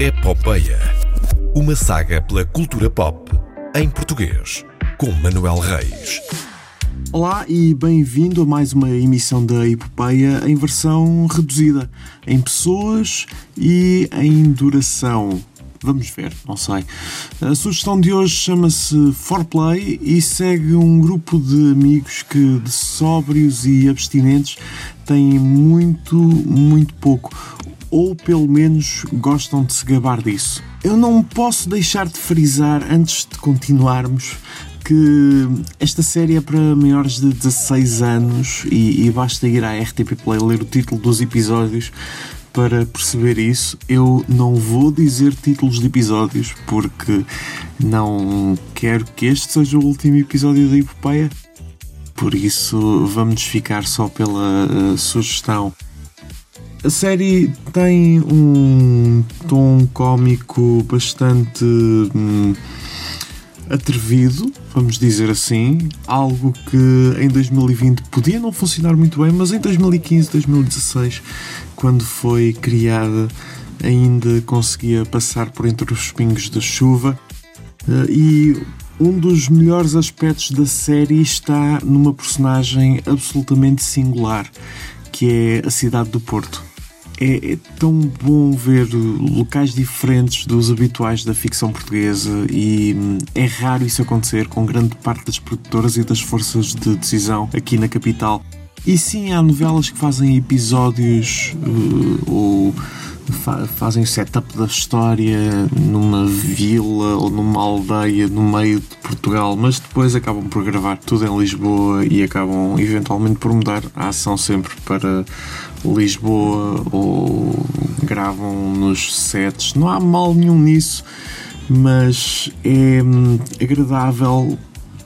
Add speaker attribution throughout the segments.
Speaker 1: Epopeia. Uma saga pela cultura pop em português, com Manuel Reis.
Speaker 2: Olá e bem-vindo a mais uma emissão da Epopeia em versão reduzida, em pessoas e em duração. Vamos ver, não sei. A sugestão de hoje chama-se Forplay e segue um grupo de amigos que, de sóbrios e abstinentes, têm muito, muito pouco. Ou pelo menos gostam de se gabar disso. Eu não posso deixar de frisar, antes de continuarmos, que esta série é para maiores de 16 anos e, e basta ir à RTP Play ler o título dos episódios para perceber isso. Eu não vou dizer títulos de episódios porque não quero que este seja o último episódio da Epopeia. Por isso, vamos ficar só pela uh, sugestão. A série tem um tom cómico bastante hum, atrevido, vamos dizer assim, algo que em 2020 podia não funcionar muito bem, mas em 2015, 2016, quando foi criada, ainda conseguia passar por entre os pingos da chuva. Eh, e um dos melhores aspectos da série está numa personagem absolutamente singular, que é a cidade do Porto é, é, tão bom ver locais diferentes dos habituais da ficção portuguesa e hum, é raro isso acontecer com grande parte das produtoras e das forças de decisão aqui na capital. E sim, há novelas que fazem episódios uh, ou fa fazem setup da história numa vila ou numa aldeia no meio de Portugal, mas depois acabam por gravar tudo em Lisboa e acabam eventualmente por mudar a ação sempre para Lisboa ou gravam nos sets. Não há mal nenhum nisso, mas é hum, agradável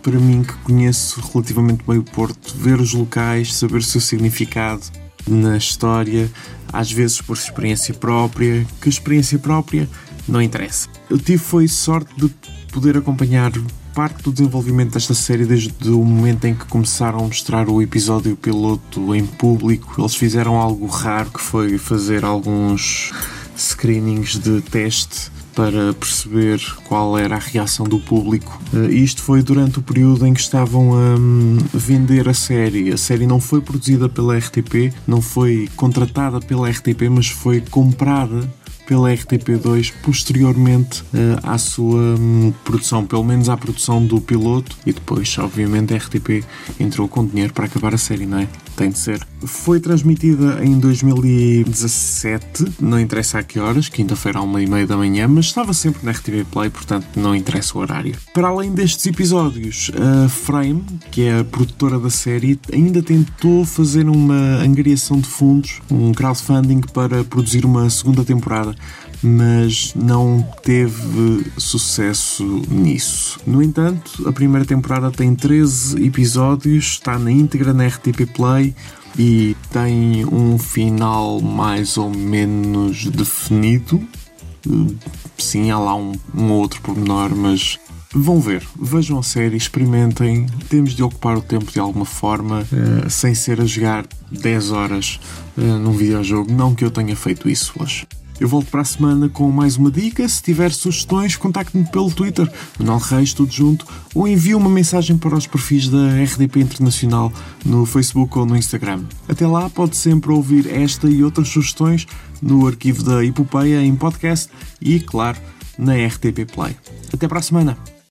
Speaker 2: para mim que conheço relativamente bem o Porto, ver os locais, saber o seu significado na história, às vezes por experiência própria, que experiência própria não interessa. Eu tive foi sorte de poder acompanhar parte do desenvolvimento desta série desde o momento em que começaram a mostrar o episódio piloto em público. Eles fizeram algo raro que foi fazer alguns screenings de teste para perceber qual era a reação do público. Uh, isto foi durante o período em que estavam a um, vender a série. A série não foi produzida pela RTP, não foi contratada pela RTP, mas foi comprada pela RTP2 posteriormente uh, à sua um, produção, pelo menos à produção do piloto e depois, obviamente, a RTP entrou com dinheiro para acabar a série, não é? Tem de ser. Foi transmitida em 2017, não interessa a que horas, quinta-feira à uma e meia da manhã, mas estava sempre na RTP Play, portanto não interessa o horário. Para além destes episódios, a Frame, que é a produtora da série, ainda tentou fazer uma angariação de fundos, um crowdfunding para produzir uma segunda temporada mas não teve sucesso nisso. No entanto, a primeira temporada tem 13 episódios, está na íntegra na RTP Play e tem um final mais ou menos definido. Sim, há lá um, um outro pormenor, mas Vão ver, vejam a série, experimentem. Temos de ocupar o tempo de alguma forma, uh, sem ser a jogar 10 horas uh, num videojogo. Não que eu tenha feito isso hoje. Eu volto para a semana com mais uma dica. Se tiver sugestões, contacte-me pelo Twitter, Manuel Reis, tudo junto, ou envie uma mensagem para os perfis da RDP Internacional no Facebook ou no Instagram. Até lá, pode sempre ouvir esta e outras sugestões no arquivo da Epopeia em podcast e, claro, na RTP Play. Até para a semana!